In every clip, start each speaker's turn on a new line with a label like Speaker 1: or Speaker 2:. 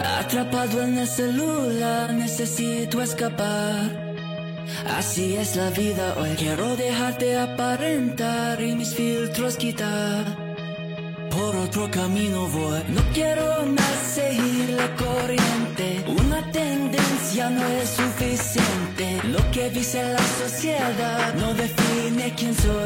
Speaker 1: Atrapado en el celular, necesito escapar. Así es la vida hoy. Quiero dejarte aparentar y mis filtros quitar. Por otro camino voy. No quiero más seguir la corriente. Una tendencia no es suficiente. Lo que dice la sociedad no define quién soy.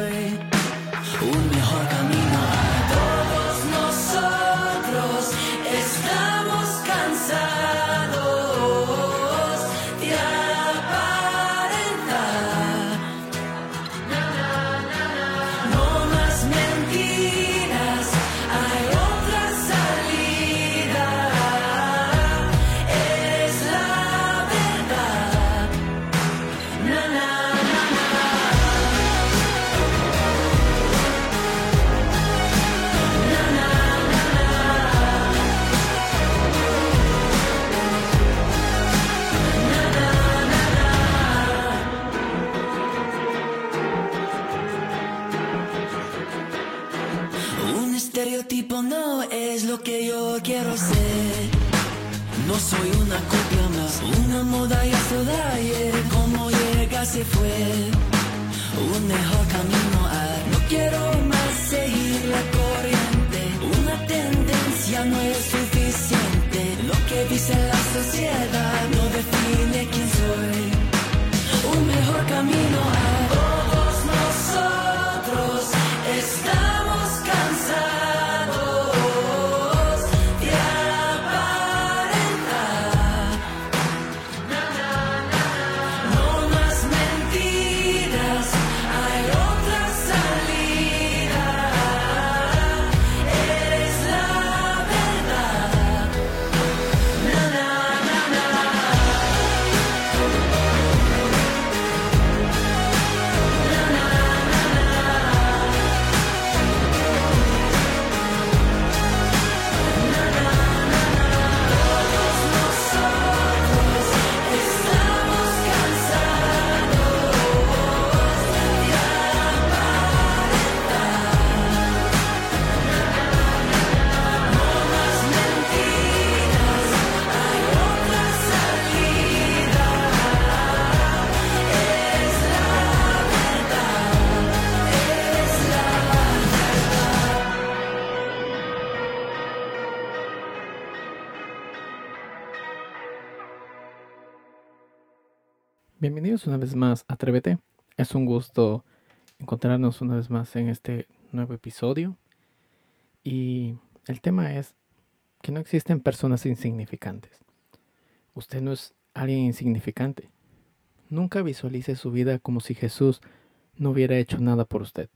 Speaker 1: Estereotipo no es lo que yo quiero ser. No soy una copia más, una moda ya se da ayer. Como llega se fue. eyes
Speaker 2: Bienvenidos una vez más a Atrévete. Es un gusto encontrarnos una vez más en este nuevo episodio. Y el tema es que no existen personas insignificantes. Usted no es alguien insignificante. Nunca visualice su vida como si Jesús no hubiera hecho nada por usted.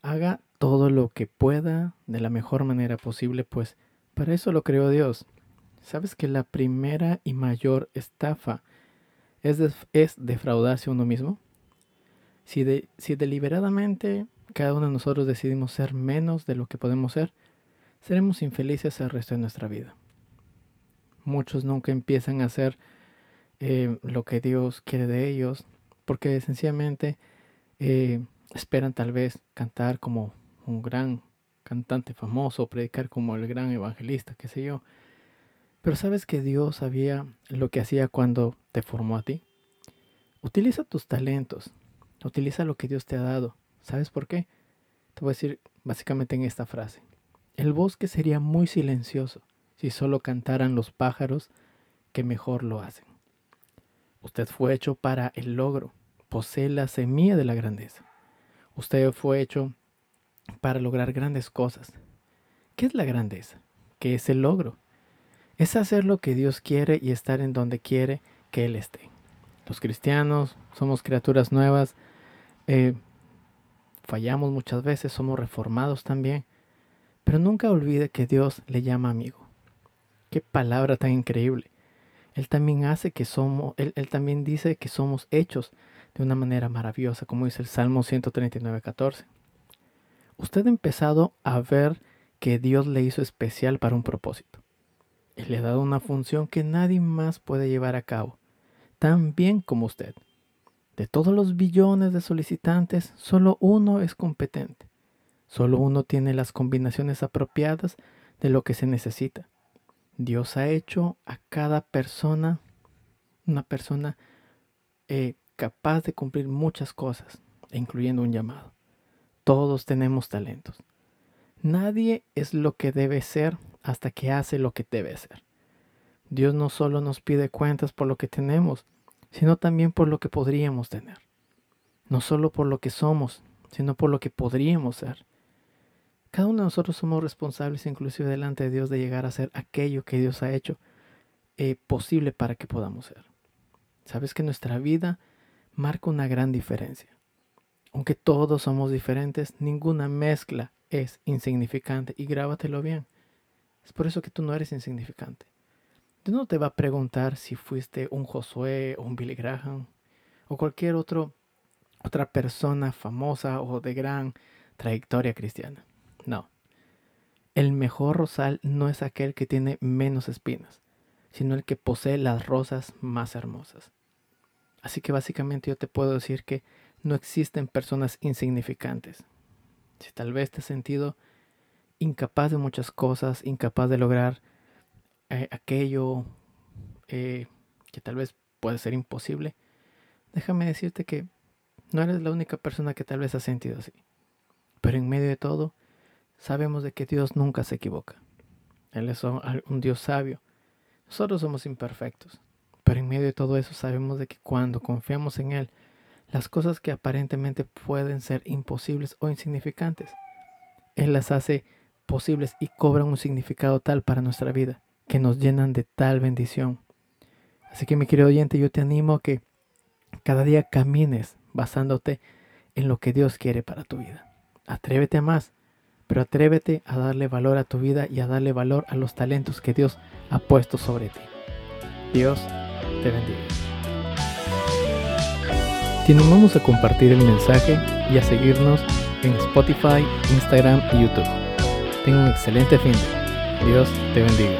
Speaker 2: Haga todo lo que pueda de la mejor manera posible, pues para eso lo creó Dios. ¿Sabes que la primera y mayor estafa es, es defraudarse uno mismo? Si, de- si deliberadamente cada uno de nosotros decidimos ser menos de lo que podemos ser, seremos infelices el resto de nuestra vida. Muchos nunca empiezan a hacer eh, lo que Dios quiere de ellos porque sencillamente eh, esperan tal vez cantar como un gran cantante famoso, predicar como el gran evangelista, qué sé yo. Pero sabes que Dios sabía lo que hacía cuando te formó a ti. Utiliza tus talentos, utiliza lo que Dios te ha dado. ¿Sabes por qué? Te voy a decir básicamente en esta frase. El bosque sería muy silencioso si solo cantaran los pájaros que mejor lo hacen. Usted fue hecho para el logro, posee la semilla de la grandeza. Usted fue hecho para lograr grandes cosas. ¿Qué es la grandeza? ¿Qué es el logro? Es hacer lo que Dios quiere y estar en donde quiere que Él esté. Los cristianos somos criaturas nuevas, eh, fallamos muchas veces, somos reformados también, pero nunca olvide que Dios le llama amigo. Qué palabra tan increíble. Él también hace que somos, él, él también dice que somos hechos de una manera maravillosa, como dice el Salmo 139, 14. Usted ha empezado a ver que Dios le hizo especial para un propósito. Le ha dado una función que nadie más puede llevar a cabo, tan bien como usted. De todos los billones de solicitantes, solo uno es competente. Solo uno tiene las combinaciones apropiadas de lo que se necesita. Dios ha hecho a cada persona una persona eh, capaz de cumplir muchas cosas, incluyendo un llamado. Todos tenemos talentos. Nadie es lo que debe ser hasta que hace lo que debe ser. Dios no solo nos pide cuentas por lo que tenemos, sino también por lo que podríamos tener. No solo por lo que somos, sino por lo que podríamos ser. Cada uno de nosotros somos responsables, inclusive delante de Dios, de llegar a ser aquello que Dios ha hecho eh, posible para que podamos ser. Sabes que nuestra vida marca una gran diferencia. Aunque todos somos diferentes, ninguna mezcla es insignificante y grábatelo bien. Es por eso que tú no eres insignificante. Dios no te va a preguntar si fuiste un Josué o un Billy Graham o cualquier otro, otra persona famosa o de gran trayectoria cristiana. No. El mejor rosal no es aquel que tiene menos espinas, sino el que posee las rosas más hermosas. Así que básicamente yo te puedo decir que no existen personas insignificantes. Si tal vez te has sentido incapaz de muchas cosas, incapaz de lograr eh, aquello eh, que tal vez puede ser imposible, déjame decirte que no eres la única persona que tal vez ha sentido así. Pero en medio de todo, sabemos de que Dios nunca se equivoca. Él es un Dios sabio. Nosotros somos imperfectos. Pero en medio de todo eso sabemos de que cuando confiamos en Él, las cosas que aparentemente pueden ser imposibles o insignificantes, Él las hace posibles y cobran un significado tal para nuestra vida, que nos llenan de tal bendición. Así que mi querido oyente, yo te animo a que cada día camines basándote en lo que Dios quiere para tu vida. Atrévete a más, pero atrévete a darle valor a tu vida y a darle valor a los talentos que Dios ha puesto sobre ti. Dios te bendiga. Te animamos a compartir el mensaje y a seguirnos en Spotify, Instagram y YouTube. Tenga un excelente fin. Dios te bendiga.